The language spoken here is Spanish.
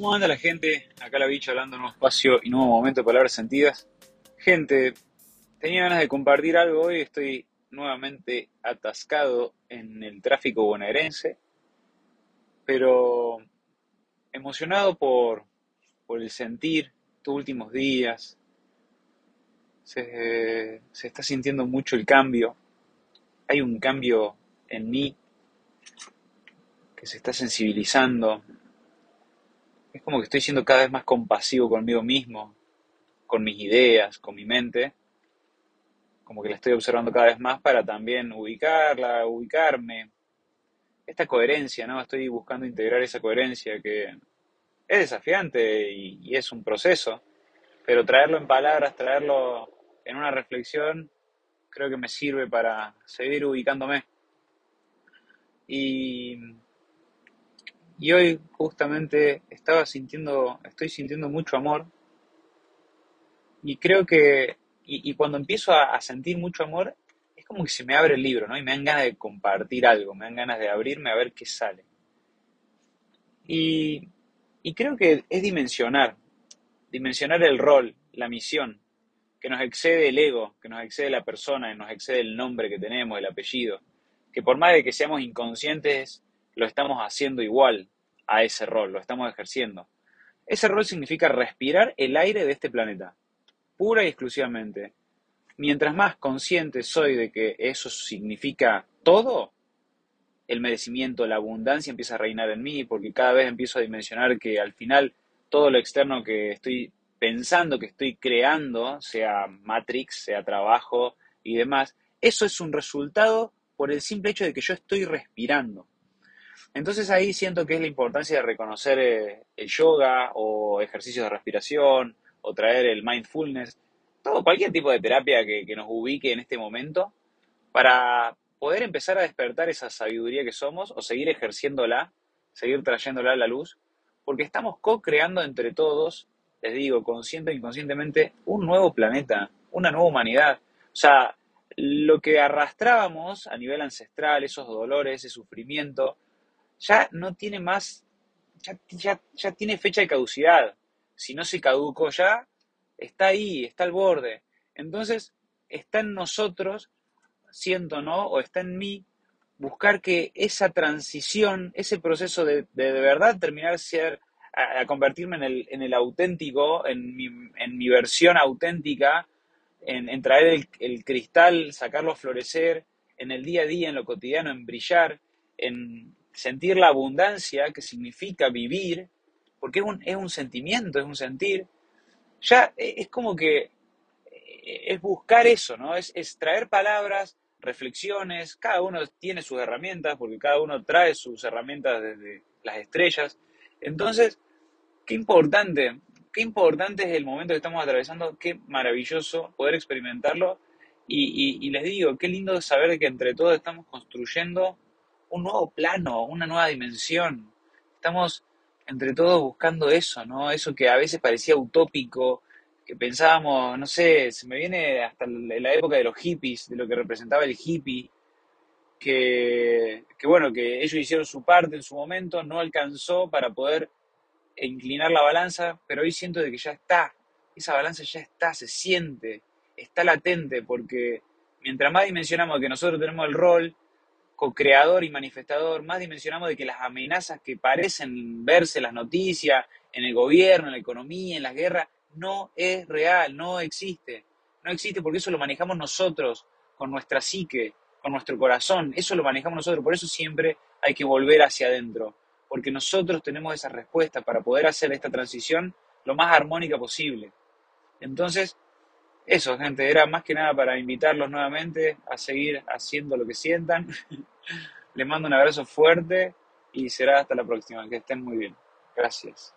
¿Cómo anda la gente? Acá la bicha hablando en un espacio y nuevo momento de palabras sentidas. Gente, tenía ganas de compartir algo hoy, estoy nuevamente atascado en el tráfico bonaerense, pero emocionado por, por el sentir estos últimos días. Se, se está sintiendo mucho el cambio. Hay un cambio en mí que se está sensibilizando. Es como que estoy siendo cada vez más compasivo conmigo mismo, con mis ideas, con mi mente. Como que la estoy observando cada vez más para también ubicarla, ubicarme. Esta coherencia, ¿no? Estoy buscando integrar esa coherencia que es desafiante y, y es un proceso, pero traerlo en palabras, traerlo en una reflexión, creo que me sirve para seguir ubicándome. Y y hoy justamente estaba sintiendo, estoy sintiendo mucho amor. Y creo que, y, cuando empiezo a, sentir mucho amor, es como que se me abre el libro, ¿no? Y me dan ganas de compartir algo, me dan ganas de abrirme a ver qué sale. Y, y creo que es dimensionar, dimensionar el rol, la misión, que nos excede el ego, que nos excede la persona, que nos excede el nombre que tenemos, el apellido, que por más de que seamos inconscientes, lo estamos haciendo igual a ese rol, lo estamos ejerciendo. Ese rol significa respirar el aire de este planeta, pura y exclusivamente. Mientras más consciente soy de que eso significa todo, el merecimiento, la abundancia empieza a reinar en mí, porque cada vez empiezo a dimensionar que al final todo lo externo que estoy pensando, que estoy creando, sea Matrix, sea trabajo y demás, eso es un resultado por el simple hecho de que yo estoy respirando. Entonces ahí siento que es la importancia de reconocer eh, el yoga o ejercicios de respiración o traer el mindfulness, todo cualquier tipo de terapia que, que nos ubique en este momento para poder empezar a despertar esa sabiduría que somos o seguir ejerciéndola, seguir trayéndola a la luz, porque estamos co-creando entre todos, les digo, consciente e inconscientemente, un nuevo planeta, una nueva humanidad. O sea, lo que arrastrábamos a nivel ancestral, esos dolores, ese sufrimiento, ya no tiene más, ya, ya, tiene fecha de caducidad. Si no se caducó ya, está ahí, está al borde. Entonces, está en nosotros, siento, ¿no? O está en mí, buscar que esa transición, ese proceso de de, verdad terminar ser, a, convertirme en el, en el auténtico, en mi, en mi versión auténtica, en, en traer el, el, cristal, sacarlo a florecer, en el día a día, en lo cotidiano, en brillar, en, sentir la abundancia que significa vivir, porque es un, es un sentimiento, es un sentir, ya e, es como que e, es buscar eso, ¿no? Es, es traer palabras, reflexiones, cada uno tiene sus herramientas, porque cada uno trae sus herramientas desde las estrellas. Entonces, qué importante, qué importante es el momento que estamos atravesando, qué maravilloso poder experimentarlo. Y, y, les digo, qué lindo saber que entre todos estamos construyendo un nuevo plano, una nueva dimensión. Estamos entre todos buscando eso, ¿no? Eso que a veces parecía utópico, que pensábamos, no sé, se me viene hasta la época de los hippies, de lo que representaba el hippie, que, que bueno, que ellos hicieron su parte en su momento, no alcanzó para poder inclinar la balanza, pero hoy siento de que ya está, esa balanza ya está, se siente, está latente, porque mientras más dimensionamos que nosotros tenemos el rol, co-creador y manifestador, más dimensionamos de que las amenazas que parecen verse en las noticias, en el gobierno, en la economía, en las guerras, no es real, no existe. No existe porque eso lo manejamos nosotros, con nuestra psique, con nuestro corazón, eso lo manejamos nosotros, por eso siempre hay que volver hacia adentro, porque nosotros tenemos esa respuesta para poder hacer esta transición lo más armónica posible. Entonces, eso, gente, era más que nada para invitarlos nuevamente a seguir haciendo lo que sientan. Les mando un abrazo fuerte y será hasta la próxima. Que estén muy bien. Gracias.